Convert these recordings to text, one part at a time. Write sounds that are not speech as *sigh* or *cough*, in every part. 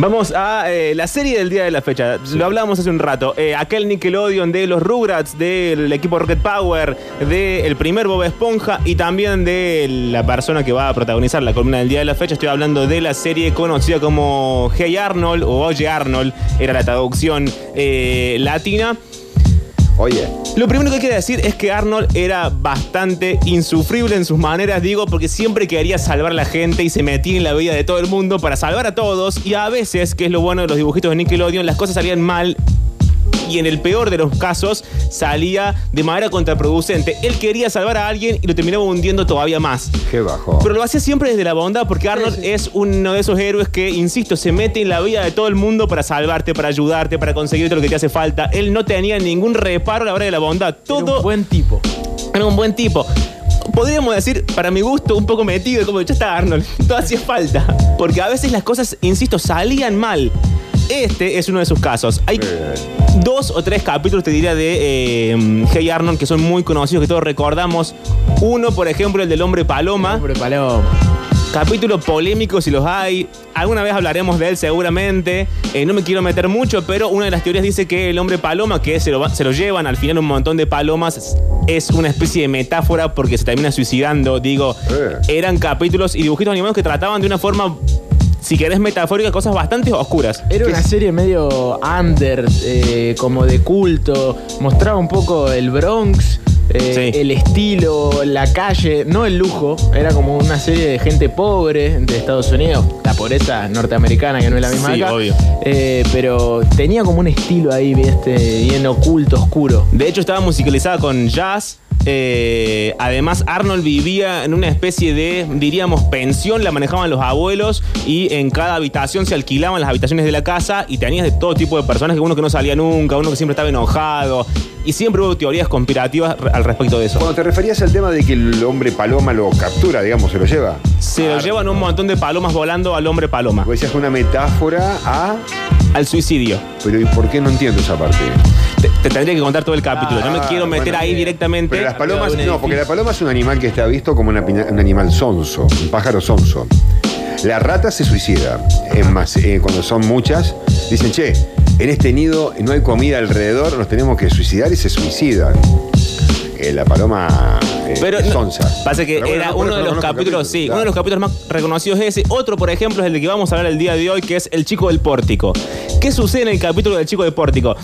Vamos a eh, la serie del día de la fecha. Lo hablábamos hace un rato. Eh, aquel Nickelodeon de los Rugrats, del equipo Rocket Power, del primer Bob Esponja y también de la persona que va a protagonizar la columna del día de la fecha. Estoy hablando de la serie conocida como Hey Arnold o Oye Arnold, era la traducción eh, latina. Oye, Lo primero que que decir es que Arnold era bastante insufrible en sus maneras, digo, porque siempre quería salvar a la gente y se metía en la vida de todo el mundo para salvar a todos. Y a veces, que es lo bueno de los dibujitos de Nickelodeon, las cosas salían mal y en el peor de los casos salía de manera contraproducente. Él quería salvar a alguien y lo terminaba hundiendo todavía más. qué bajo. Pero lo hacía siempre desde la bondad, porque Arnold es uno de esos héroes que, insisto, se mete en la vida de todo el mundo para salvarte, para ayudarte, para conseguirte lo que te hace falta. Él no tenía ningún reparo a la hora de la bondad. Todo Era un buen tipo. era un buen tipo. Podríamos decir, para mi gusto, un poco metido, como ya está Arnold, *laughs* todo hacía falta. Porque a veces las cosas, insisto, salían mal. Este es uno de sus casos. Hay dos o tres capítulos, te diría, de eh, Hey Arnold que son muy conocidos, que todos recordamos. Uno, por ejemplo, el del hombre paloma. Hombre paloma. Capítulo polémico si los hay. Alguna vez hablaremos de él seguramente. Eh, no me quiero meter mucho, pero una de las teorías dice que el hombre paloma, que se lo, va- se lo llevan al final un montón de palomas, es- es una especie de metáfora porque se termina suicidando. Digo, Eh. eran capítulos y dibujitos animados que trataban de una forma, si querés, metafórica, cosas bastante oscuras. Era una serie medio under, eh, como de culto. Mostraba un poco el Bronx, eh, Sí. el estilo, la calle, no el lujo. Era como una serie de gente pobre de Estados Unidos. La pobreza norteamericana, que no es la misma Sí, acá. obvio. Eh, pero tenía como un estilo ahí, ¿viste? bien oculto, oscuro. De hecho, estaba musicalizada con jazz. Eh, además, Arnold vivía en una especie de, diríamos, pensión, la manejaban los abuelos y en cada habitación se alquilaban las habitaciones de la casa y tenías de todo tipo de personas, uno que no salía nunca, uno que siempre estaba enojado y siempre hubo teorías conspirativas al respecto de eso. Cuando te referías al tema de que el hombre paloma lo captura, digamos, se lo lleva. Se lo llevan un montón de palomas volando al hombre paloma, Vos decías una metáfora a. al suicidio. Pero ¿y por qué no entiendo esa parte? Te, te tendría que contar todo el capítulo, no me Ah, quiero meter bueno, ahí bien. directamente. Pero las palomas, no, porque la paloma es un animal que está visto como una un animal sonso, un pájaro sonso. La rata se suicida. Es más, eh, cuando son muchas, dicen, che, en este nido no hay comida alrededor, nos tenemos que suicidar y se suicidan. Eh, la paloma eh, Pero no, sonsa. pasa que bueno, era no, uno de los capítulos, sí, claro. uno de los capítulos más reconocidos es ese. Otro, por ejemplo, es el de que vamos a hablar el día de hoy, que es El Chico del Pórtico. ¿Qué sucede en el capítulo del Chico del Pórtico?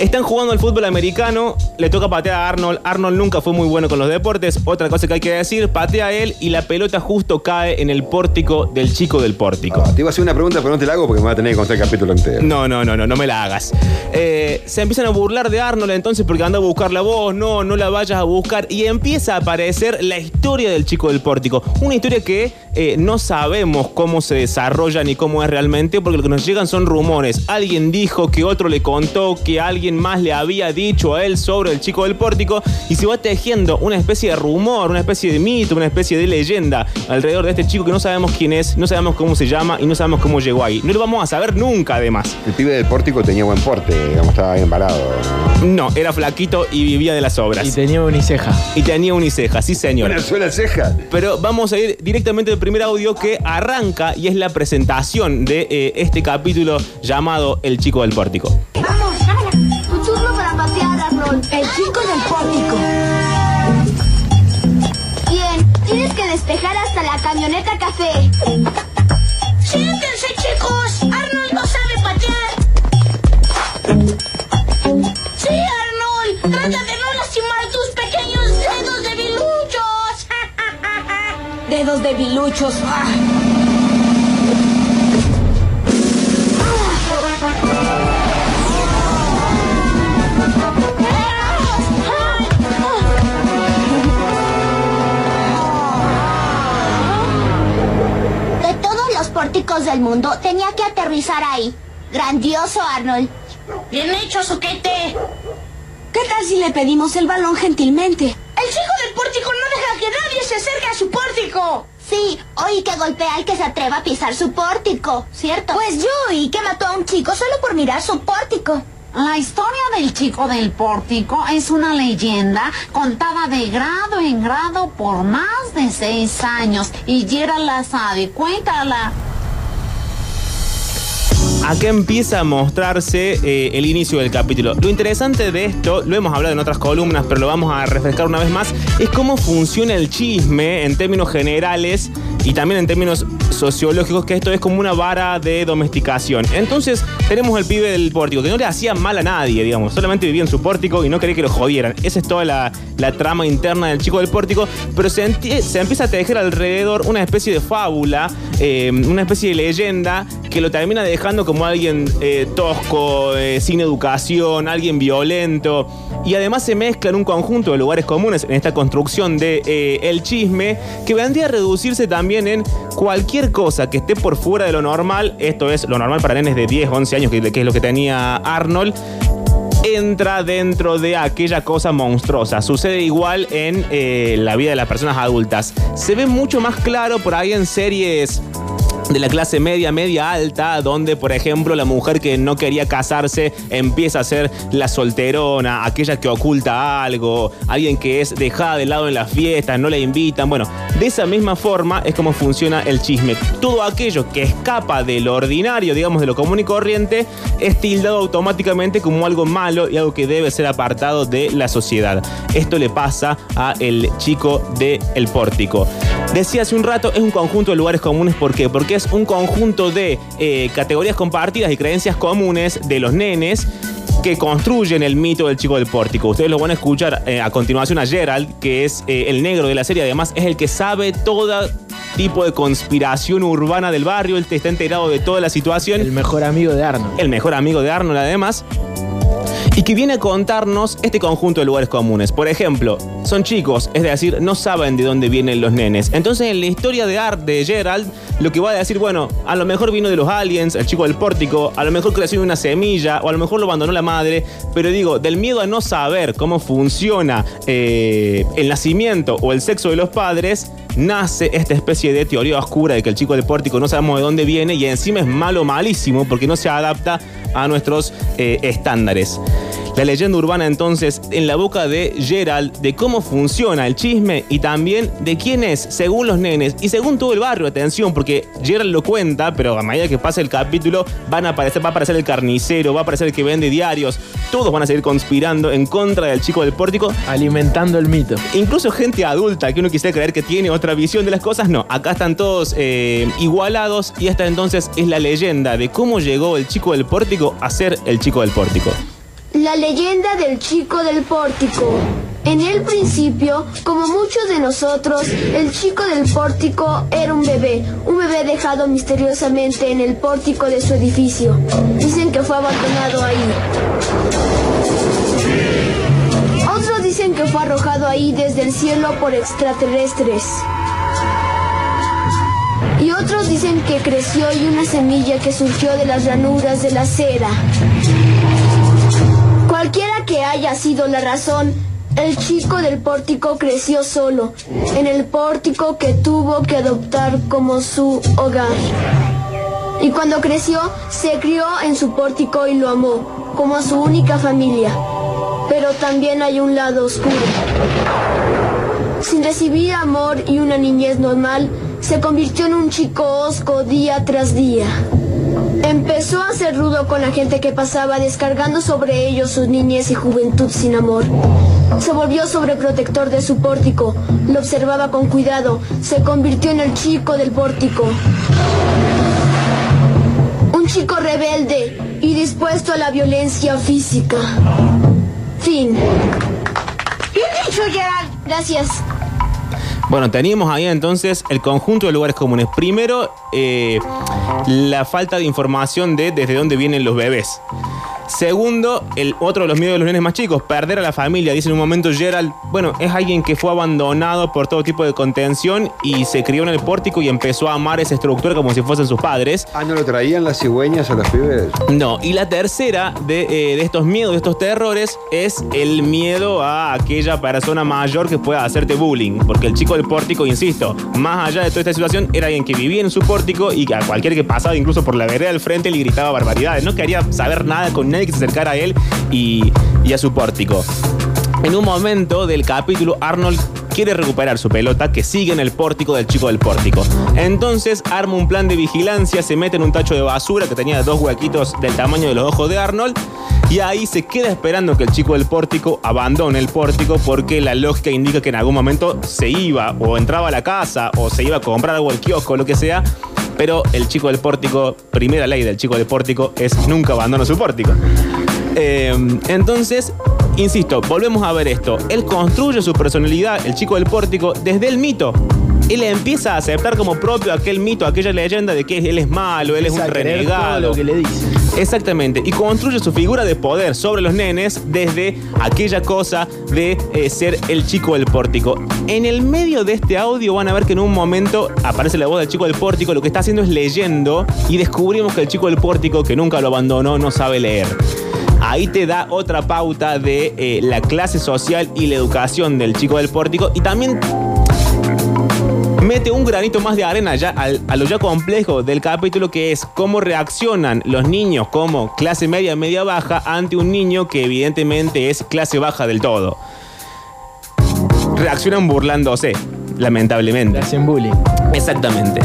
Están jugando al fútbol americano, le toca patear a Arnold. Arnold nunca fue muy bueno con los deportes. Otra cosa que hay que decir, patea a él y la pelota justo cae en el pórtico del Chico del Pórtico. Ah, te iba a hacer una pregunta, pero no te la hago porque me va a tener que contar el capítulo entero. No, no, no, no, no me la hagas. Eh, se empiezan a burlar de Arnold entonces porque anda a buscar la voz, no, no la vayas a buscar. Y empieza a aparecer la historia del chico del pórtico. Una historia que eh, no sabemos cómo se desarrolla ni cómo es realmente, porque lo que nos llegan son rumores. Alguien dijo que otro le contó, que alguien más le había dicho a él sobre el chico del pórtico, y se va tejiendo una especie de rumor, una especie de mito, una especie de leyenda alrededor de este chico que no sabemos quién es, no sabemos cómo se llama y no sabemos cómo llegó ahí. No lo vamos a saber nunca, además. El pibe del pórtico tenía buen porte, digamos, estaba bien parado. ¿no? Era flaquito y vivía de las obras. Y tenía uniceja. tenía uniceja, sí señor. Una sola ceja. Pero vamos a ir directamente al primer audio que arranca y es la presentación de eh, este capítulo llamado El Chico del Pórtico. Vamos, tu turno para patear, Arnold. El chico del pórtico. Bien, tienes que despejar hasta la camioneta café. Dedos de biluchos. De todos los pórticos del mundo, tenía que aterrizar ahí. Grandioso, Arnold. Bien hecho, soquete. ¿Qué tal si le pedimos el balón gentilmente? El chico del pórtico no deja que nadie se acerque a su pórtico. Sí, oí que golpea al que se atreva a pisar su pórtico, ¿cierto? Pues yo oí que mató a un chico solo por mirar su pórtico. La historia del chico del pórtico es una leyenda contada de grado en grado por más de seis años. Y Gerald la sabe, cuéntala. Acá empieza a mostrarse eh, el inicio del capítulo. Lo interesante de esto, lo hemos hablado en otras columnas, pero lo vamos a refrescar una vez más, es cómo funciona el chisme en términos generales y también en términos sociológicos, que esto es como una vara de domesticación. Entonces, tenemos el pibe del pórtico, que no le hacía mal a nadie, digamos, solamente vivía en su pórtico y no quería que lo jodieran. Esa es toda la, trama interna del chico del pórtico, pero se, se empieza a tejer alrededor una especie de fábula, eh, una especie de leyenda que lo termina dejando como alguien eh, tosco, eh, sin educación, alguien violento. Y además se mezclan un conjunto de lugares comunes en esta construcción de el chisme que vendría a reducirse también en cualquier cosa que esté por fuera de lo normal. Esto es lo normal para nenes de 10, 11 años, que, es lo que tenía Arnold entra dentro de aquella cosa monstruosa. Sucede igual en la vida de las personas adultas. Se ve mucho más claro por ahí en series de la clase media, media alta, donde por ejemplo la mujer que no quería casarse empieza a ser la solterona, aquella que oculta algo, alguien que es dejada de lado en las fiestas, no la invitan. Bueno, de esa misma forma es como funciona el chisme. Todo aquello que escapa de lo ordinario, digamos de lo común y corriente, es tildado automáticamente como algo malo y algo que debe ser apartado de la sociedad. Esto le pasa a el chico del el pórtico. Decía hace un rato, es un conjunto de lugares comunes. ¿Por qué? Porque es un conjunto de eh, categorías compartidas y creencias comunes de los nenes que construyen el mito del chico del pórtico. Ustedes lo van a escuchar eh, a continuación a Gerald, que es eh, el negro de la serie. Además, es el que sabe todo tipo de conspiración urbana del barrio. Él está enterado de toda la situación. El mejor amigo de Arnold. el mejor amigo de Arnold además, y que viene a contarnos este conjunto de lugares comunes. Por ejemplo, son chicos, es decir, no saben de dónde vienen los nenes. Entonces, en la historia de Art de Gerald, lo que va a decir, bueno, a lo mejor vino de los aliens, el chico del pórtico, a lo mejor creció en una semilla, o a lo mejor lo abandonó la madre, pero digo, del miedo a no saber cómo funciona eh, el nacimiento o el sexo de los padres, nace esta especie de teoría oscura de que el chico del pórtico no sabemos de dónde viene y encima es malo, malísimo, porque no se adapta a nuestros eh, estándares. La leyenda urbana entonces en la boca de Gerald de cómo funciona el chisme y también de quién es, según los nenes y según todo el barrio, atención, porque Gerald lo cuenta, pero a medida que pasa el capítulo van a aparecer, va a aparecer el carnicero, va a aparecer el que vende diarios, todos van a seguir conspirando en contra del chico del pórtico Alimentando el mito. Incluso gente adulta que uno quisiera creer que tiene otra visión de las cosas, no. Acá están todos eh, igualados y esta entonces es la leyenda de cómo llegó el chico del pórtico a ser el chico del pórtico. La leyenda del chico del pórtico. En el principio, como muchos de nosotros, el chico del pórtico era un bebé, un bebé dejado misteriosamente en el pórtico de su edificio. Dicen que fue abandonado ahí. Fue arrojado ahí desde el cielo por extraterrestres. Y otros dicen que creció y una semilla que surgió de las ranuras de la cera. Cualquiera que haya sido la razón, el chico del pórtico creció solo, en el pórtico que tuvo que adoptar como su hogar. Y cuando creció, se crió en su pórtico y lo amó, como a su única familia. Pero también hay un lado oscuro. Sin recibir amor y una niñez normal, se convirtió en un chico osco día tras día. Empezó a ser rudo con la gente que pasaba, descargando sobre ellos su niñez y juventud sin amor. Se volvió sobreprotector de su pórtico, lo observaba con cuidado, se convirtió en el chico del pórtico. Un chico rebelde y dispuesto a la violencia física. Fin. Gracias. Bueno, teníamos ahí entonces el conjunto de lugares comunes. Primero, eh, la falta de información de desde dónde vienen los bebés. Segundo, el otro de los miedos de los nenes más chicos, perder a la familia. Dice en un momento Gerald, bueno, es alguien que fue abandonado por todo tipo de contención y se crió en el pórtico y empezó a amar esa estructura como si fuesen sus padres. Ah, ¿no lo traían las cigüeñas a los pibes? No, y la tercera de, eh, de estos miedos, de estos terrores, es el miedo a aquella persona mayor que pueda hacerte bullying. Porque el chico del pórtico, insisto, más allá de toda esta situación, era alguien que vivía en su pórtico y que a cualquier que pasaba, incluso por la vereda del frente, le gritaba barbaridades. No quería saber nada con nadie que se acercara a él y, y a su pórtico. En un momento del capítulo, Arnold quiere recuperar su pelota que sigue en el pórtico del chico del pórtico. Entonces arma un plan de vigilancia, se mete en un tacho de basura que tenía dos huequitos del tamaño de los ojos de Arnold y ahí se queda esperando que el chico del pórtico abandone el pórtico porque la lógica indica que en algún momento se iba o entraba a la casa o se iba a comprar algo al kiosco o lo que sea. Pero el chico del pórtico, primera ley del chico del pórtico es nunca abandona su pórtico. Eh, entonces, insisto, volvemos a ver esto. Él construye su personalidad, el chico del pórtico, desde el mito. Él empieza a aceptar como propio aquel mito, aquella leyenda de que él es malo, él es un todo renegado. lo que le dicen. Exactamente, y construye su figura de poder sobre los nenes desde aquella cosa de eh, ser el chico del pórtico. En el medio de este audio van a ver que en un momento aparece la voz del chico del pórtico, lo que está haciendo es leyendo y descubrimos que el chico del pórtico, que nunca lo abandonó, no sabe leer. Ahí te da otra pauta de eh, la clase social y la educación del chico del pórtico y también mete un granito más de arena ya al- a lo ya complejo del capítulo que es cómo reaccionan los niños como clase media, media baja ante un niño que evidentemente es clase baja del todo. Reaccionan burlándose, Le lamentablemente. hacen bullying. Exactamente.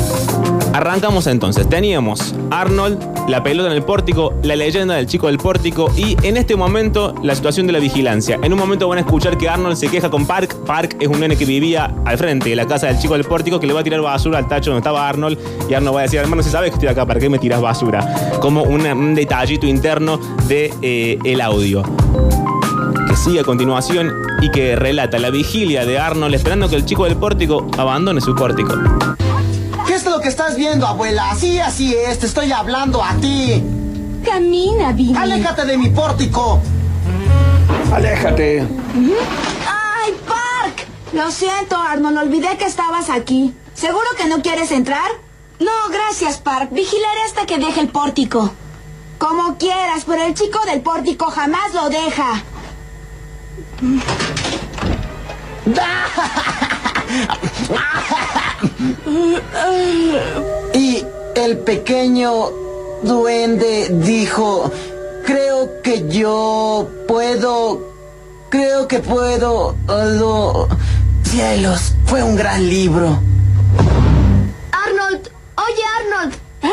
Arrancamos entonces. Teníamos Arnold, la pelota en el pórtico, la leyenda del chico del pórtico y en este momento la situación de la vigilancia. En un momento van a escuchar que Arnold se queja con Park. Park es un nene que vivía al frente de la casa del chico del pórtico que le va a tirar basura al tacho donde estaba Arnold y Arnold va a decir, hermano, si sabes que estoy acá, ¿para qué me tiras basura? Como un detallito interno de eh, el audio que sigue a continuación y que relata la vigilia de Arnold esperando que el chico del pórtico abandone su pórtico. ¿Qué es lo que estás viendo, abuela? Así, así es, te estoy hablando a ti. Camina, Billy. Aléjate de mi pórtico. Aléjate. ¡Ay, Park! Lo siento, Arnold. Olvidé que estabas aquí. ¿Seguro que no quieres entrar? No, gracias, Park. Vigilaré hasta que deje el pórtico. Como quieras, pero el chico del pórtico jamás lo deja. *laughs* Y el pequeño duende dijo, creo que yo puedo, creo que puedo, lo- cielos, fue un gran libro. Arnold, oye Arnold, ¿Eh?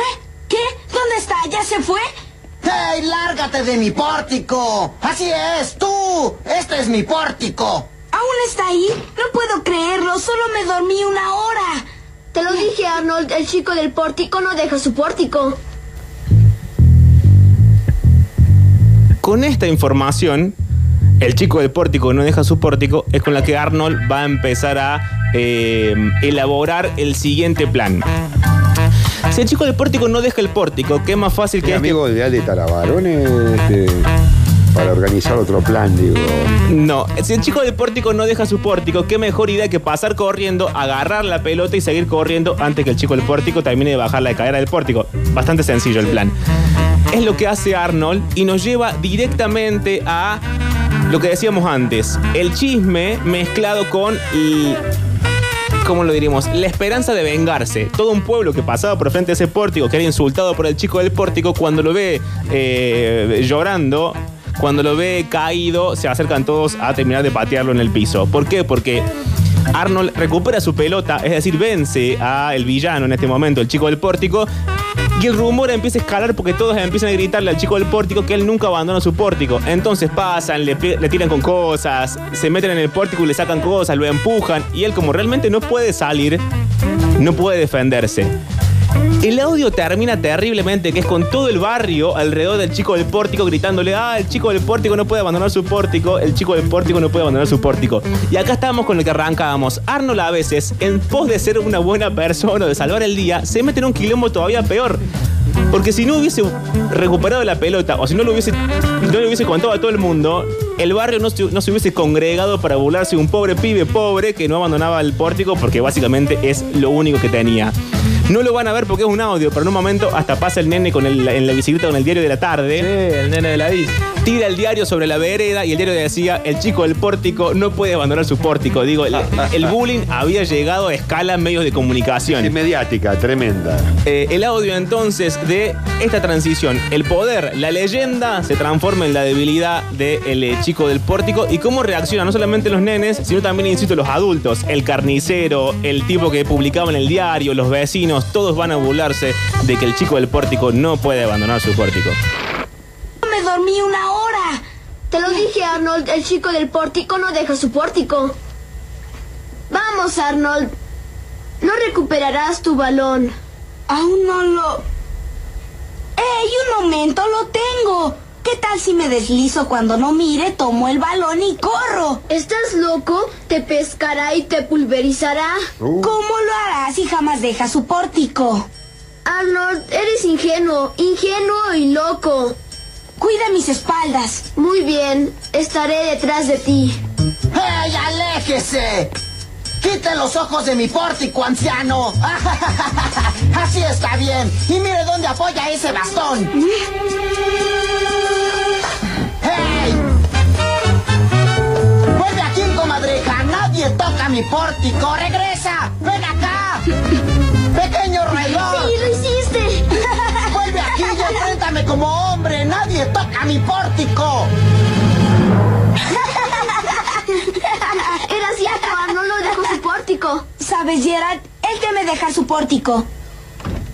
¿Qué? ¿Dónde está? ¿Ya se fue? ¡Hey, lárgate de mi pórtico! Así es, tú, este es mi pórtico. ¿Aún está ahí? No puedo creerlo. Solo me dormí una hora. Te lo dije Arnold, el chico del pórtico no deja su pórtico. Con esta información, el chico del pórtico que no deja su pórtico es con la que Arnold va a empezar a eh, elaborar el siguiente plan. Si el chico del pórtico no deja el pórtico, ¿qué más fácil que ¿Qué es que- amigo ideal de Tarabarón este, para organizar otro plan, digo. No, si el chico del pórtico no deja su pórtico, qué mejor idea que pasar corriendo, agarrar la pelota y seguir corriendo antes que el chico del pórtico termine de bajar la cadera del pórtico. Bastante sencillo el plan. Es lo que hace Arnold y nos lleva directamente a lo que decíamos antes, el chisme mezclado con el- ¿cómo lo diríamos? La esperanza de vengarse. Todo un pueblo que pasaba por frente a ese pórtico, que era insultado por el chico del pórtico, cuando lo ve eh, llorando, cuando lo ve caído, se acercan todos a terminar de patearlo en el piso. ¿Por qué? Porque Arnold recupera su pelota, es decir, vence a el villano en este momento, el chico del pórtico. Y el rumor empieza a escalar porque todos empiezan a gritarle al chico del pórtico que él nunca abandona su pórtico. Entonces pasan, le tiran con cosas, se meten en el pórtico y le sacan cosas, lo empujan. Y él como realmente no puede salir, no puede defenderse. El audio termina terriblemente, que es con todo el barrio alrededor del chico del pórtico gritándole, ah, el chico del pórtico no puede abandonar su pórtico, el chico del pórtico no puede abandonar su pórtico. Y acá estamos con lo que arrancábamos. Arnold a veces, en pos de ser una buena persona o de salvar el día, se mete en un quilombo todavía peor. Porque si no hubiese recuperado la pelota o si no lo hubiese, no le hubiese contado a todo el mundo, el barrio no se, hubiese congregado para burlarse un pobre pibe pobre que no abandonaba el pórtico porque básicamente es lo único que tenía. No lo van a ver porque es un audio, pero en un momento hasta pasa el nene con el- en la bicicleta con el diario de la tarde. Sí, el nene de la bici. Tira el diario sobre la vereda y el diario decía, el chico del pórtico no puede abandonar su pórtico. Digo, el, el bullying había llegado a escala en medios de comunicación. Es mediática, tremenda. Eh, el audio entonces de esta transición, el poder, la leyenda se transforma en la debilidad del eh, chico del pórtico y cómo reaccionan no solamente los nenes, sino también, insisto, los adultos, el carnicero, el tipo que publicaba en el diario, los vecinos, todos van a burlarse de que el chico del pórtico no puede abandonar su pórtico. Me dormí una hora. Te lo dije, Arnold, el chico del pórtico no deja su pórtico. Vamos, Arnold. No recuperarás tu balón. Aún no lo... ¡Ey, un momento! ¡Lo tengo! ¿Qué tal si me deslizo cuando no mire, tomo el balón y corro? ¿Estás loco? Te pescará y te pulverizará. Uh, ¿Cómo lo hará si jamás deja su pórtico? Arnold, eres ingenuo, ingenuo y loco. Cuida mis espaldas. Muy bien, estaré detrás de ti. ¡Hey, aléjese! ¡Quite los ojos de mi pórtico, anciano! *laughs* Así está bien. Y mire dónde apoya ese bastón. ¡Hey! ¡Vuelve aquí, comadreja! ¡Nadie toca mi pórtico! ¡Regresa! ¡Ven acá! ¡Pequeño reloj! ¡Sí, lo hiciste! ¡Vuelve aquí y enfréntame como hombre! ¡Nadie toca mi pórtico! Era cierto, Arnold no dejó su pórtico. ¿Sabes, Gerard? Él teme dejar su pórtico.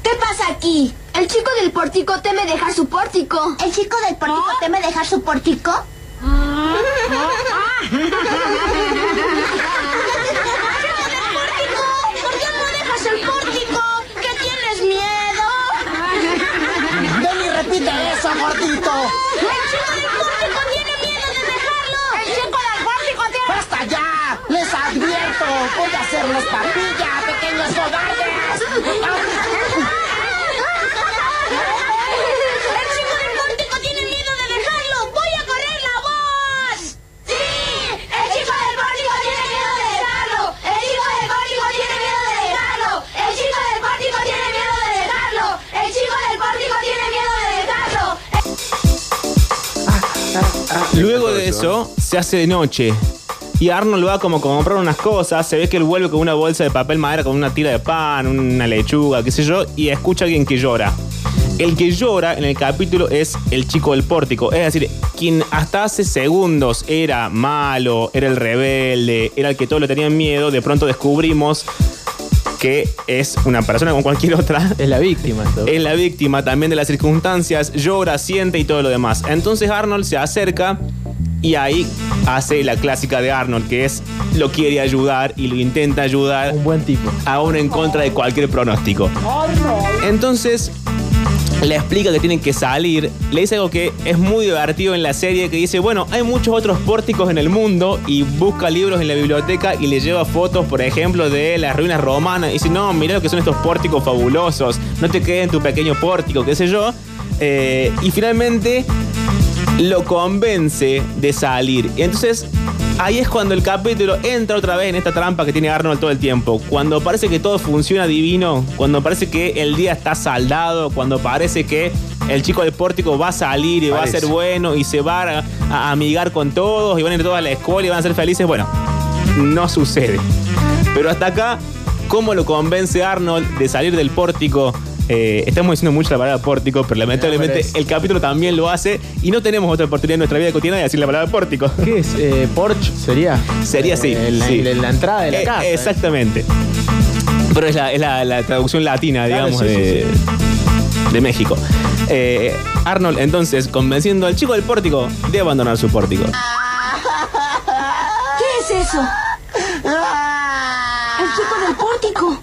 ¿Qué pasa aquí? El chico del pórtico teme dejar su pórtico. ¿El chico del pórtico teme dejar su pórtico? *laughs* ¡Voy a hacerles papilla, pequeños cobardes! ¡El chico del pórtico tiene miedo de dejarlo! ¡Voy a correr la voz! ¡Sí! ¡El chico del pórtico tiene miedo de dejarlo! ¡El chico del pórtico tiene miedo de dejarlo! ¡El chico del pórtico tiene miedo de dejarlo! ¡El chico del pórtico tiene miedo de dejarlo! Luego de eso, se hace de noche. Y Arnold va como a comprar unas cosas. Se ve que él vuelve con una bolsa de papel madera, con una tira de pan, una lechuga, qué sé yo, y escucha a alguien que llora. El que llora en el capítulo es el chico del pórtico. Es decir, quien hasta hace segundos era malo, era el rebelde, era el que todos le tenían miedo, de pronto descubrimos que es una persona como cualquier otra Es la víctima. es la víctima también de las circunstancias, llora, siente y todo lo demás. Entonces Arnold se acerca y ahí hace la clásica de Arnold, que es lo quiere ayudar y lo intenta ayudar Un buen tipo. aún en contra de cualquier pronóstico. Entonces le explica que tienen que salir, le dice algo que es muy divertido en la serie, que dice, bueno, hay muchos otros pórticos en el mundo y busca libros en la biblioteca y le lleva fotos, por ejemplo, de las ruinas romanas y dice, no, mira lo que son estos pórticos fabulosos, no te quedes en tu pequeño pórtico, qué sé yo. Eh, y finalmente lo convence de salir. Y entonces ahí es cuando el capítulo entra otra vez en esta trampa que tiene Arnold todo el tiempo. Cuando parece que todo funciona divino, cuando parece que el día está saldado, cuando parece que el chico del pórtico va a salir y va a ser bueno y se va a, a amigar con todos y van a ir todos a la escuela y van a ser felices. Bueno, no sucede. Pero hasta acá, ¿cómo lo convence Arnold de salir del pórtico? Eh, estamos diciendo mucho la palabra pórtico, pero lamentablemente el capítulo también lo hace y no tenemos otra oportunidad en nuestra vida cotidiana de decir la palabra pórtico. ¿Qué es? Eh, Porsche sería. Sería así. Eh, la, sí. la- la entrada de la Eh, casa. ¿eh? Exactamente. Pero es la, es la- la traducción latina, Claro, digamos, sí, de, de México. Eh, Arnold, entonces, convenciendo al chico del pórtico de abandonar su pórtico. ¿Qué es eso? El chico del pórtico.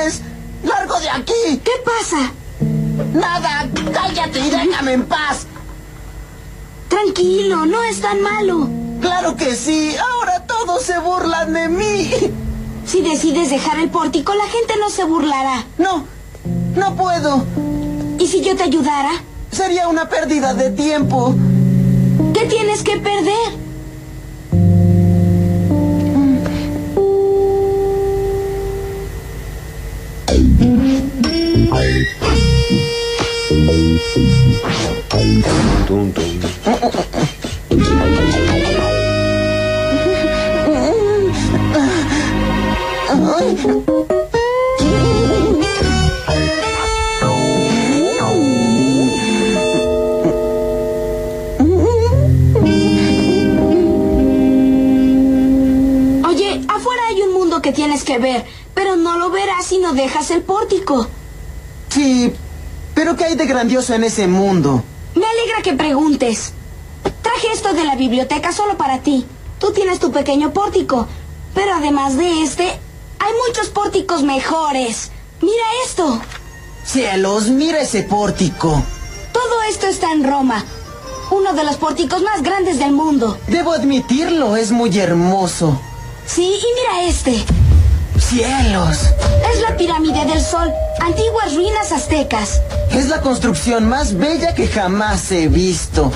¿Quién es? ¡Largo de aquí! ¿Qué pasa? ¡Nada! ¡Cállate y déjame en paz! Tranquilo, no es tan malo. ¡Claro que sí! ¡Ahora todos se burlan de mí! Si decides dejar el pórtico, la gente no se burlará. No, no puedo. ¿Y si yo te ayudara? Sería una pérdida de tiempo. ¿Qué tienes que perder? Oye, afuera hay un mundo que tienes que ver, pero no lo verás si no dejas el pórtico. Sí, pero ¿qué hay de grandioso en ese mundo? Me alegra que preguntes. Traje esto de la biblioteca solo para ti. Tú tienes tu pequeño pórtico, pero además de este, hay muchos pórticos mejores. Mira esto. Cielos, mira ese pórtico. Todo esto está en Roma, uno de los pórticos más grandes del mundo. Debo admitirlo, es muy hermoso. Sí, y mira este. Cielos, Es la pirámide del sol, antiguas ruinas aztecas. es la construcción más bella que jamás he visto.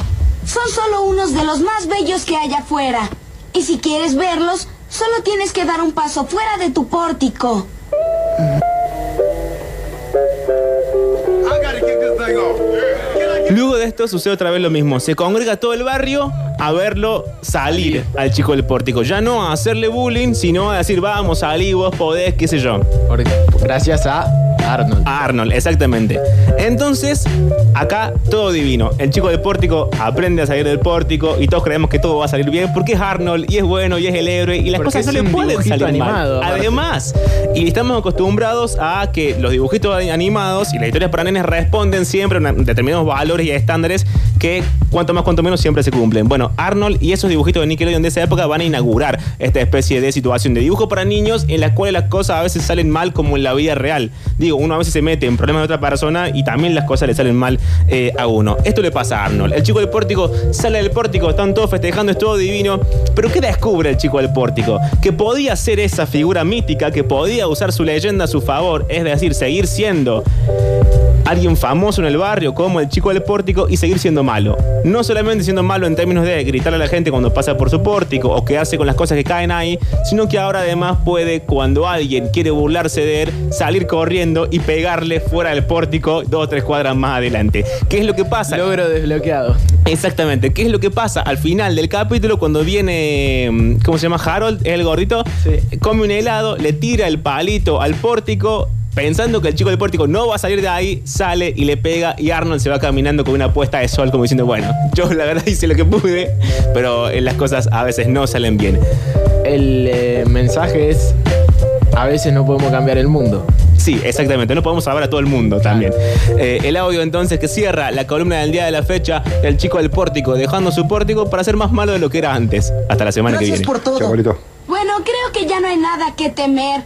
Son solo unos de los más bellos que hay afuera. Y si quieres verlos, solo tienes que dar un paso fuera de tu pórtico. Luego de esto sucede otra vez lo mismo. Se congrega todo el barrio a verlo salir al chico del pórtico. Ya no a hacerle bullying, sino a decir, vamos, salí, vos podés, qué sé yo. Porque, gracias a Arnold. A Arnold, exactamente. Entonces, acá todo divino. El chico del pórtico aprende a salir del pórtico y todos creemos que todo va a salir bien porque es Arnold y es bueno y es el héroe y las Porque cosas no le pueden salir animado, mal. Además, y estamos acostumbrados a que los dibujitos animados y las historias para nenes responden siempre a determinados valores y estándares que cuanto más cuanto menos siempre se cumplen. Bueno, Arnold y esos dibujitos de Nickelodeon de esa época van a inaugurar esta especie de situación de dibujo para niños en la cual las cosas a veces salen mal como en la vida real. Digo, uno a veces se mete en problemas de otra persona y también las cosas le salen mal eh, a uno. Esto le pasa a Arnold. El chico del pórtico sale del pórtico, están todos festejando, es todo divino. Pero ¿qué descubre el chico del pórtico? Que podía ser esa figura mítica, que podía usar su leyenda a su favor, es decir, seguir siendo alguien famoso en el barrio como el chico del pórtico y seguir siendo malo. No solamente siendo malo en términos de gritarle a la gente cuando pasa por su pórtico o quedarse con las cosas que caen ahí, sino que ahora además puede, cuando alguien quiere burlarse de él, salir corriendo y pegarle fuera del pórtico dos o tres cuadras más adelante. ¿Qué es lo que pasa? Logro desbloqueado. Exactamente. ¿Qué es lo que pasa al final del capítulo cuando viene, mm, ¿cómo se llama? Harold, el gordito, Sí. come un helado, le tira el palito al pórtico. Pensando que el chico del pórtico no va a salir de ahí, sale y le pega y Arnold se va caminando con una puesta de sol como diciendo, bueno, yo la verdad *laughs* hice lo que pude, pero eh, las cosas a veces no salen bien. El eh, mensaje es, a veces no podemos cambiar el mundo. Sí, exactamente. No podemos salvar a todo el mundo también. Eh, el audio entonces que cierra la columna del día de la fecha, el chico del pórtico, dejando su pórtico para ser más malo de lo que era antes. Hasta la semana que Gracias viene. por todo. Bueno, creo que ya no hay nada que temer.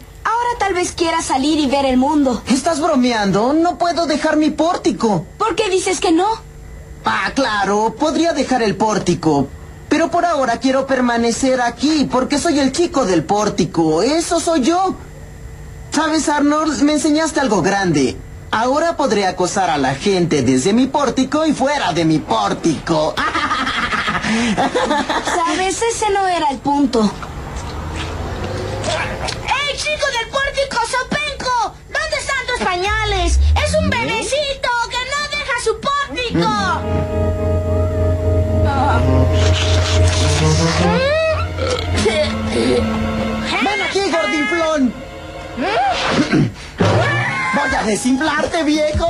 Ahora tal vez quiera salir y ver el mundo. ¿Estás bromeando? No puedo dejar mi pórtico. ¿Por qué dices que no? Ah, claro, podría dejar el pórtico. Pero por ahora quiero permanecer aquí porque soy el chico del pórtico. Eso soy yo. ¿Sabes, Arnold? Me enseñaste algo grande. Ahora podré acosar a la gente desde mi pórtico y fuera de mi pórtico. *laughs* Sabes, ese no era el punto. ¡Ey, chico del pórtico, Sopenco! ¿Dónde están tus pañales? Es un bebecito que no deja su pórtico. ¡Ven aquí, gordinflón! Voy a desinflarte, viejo.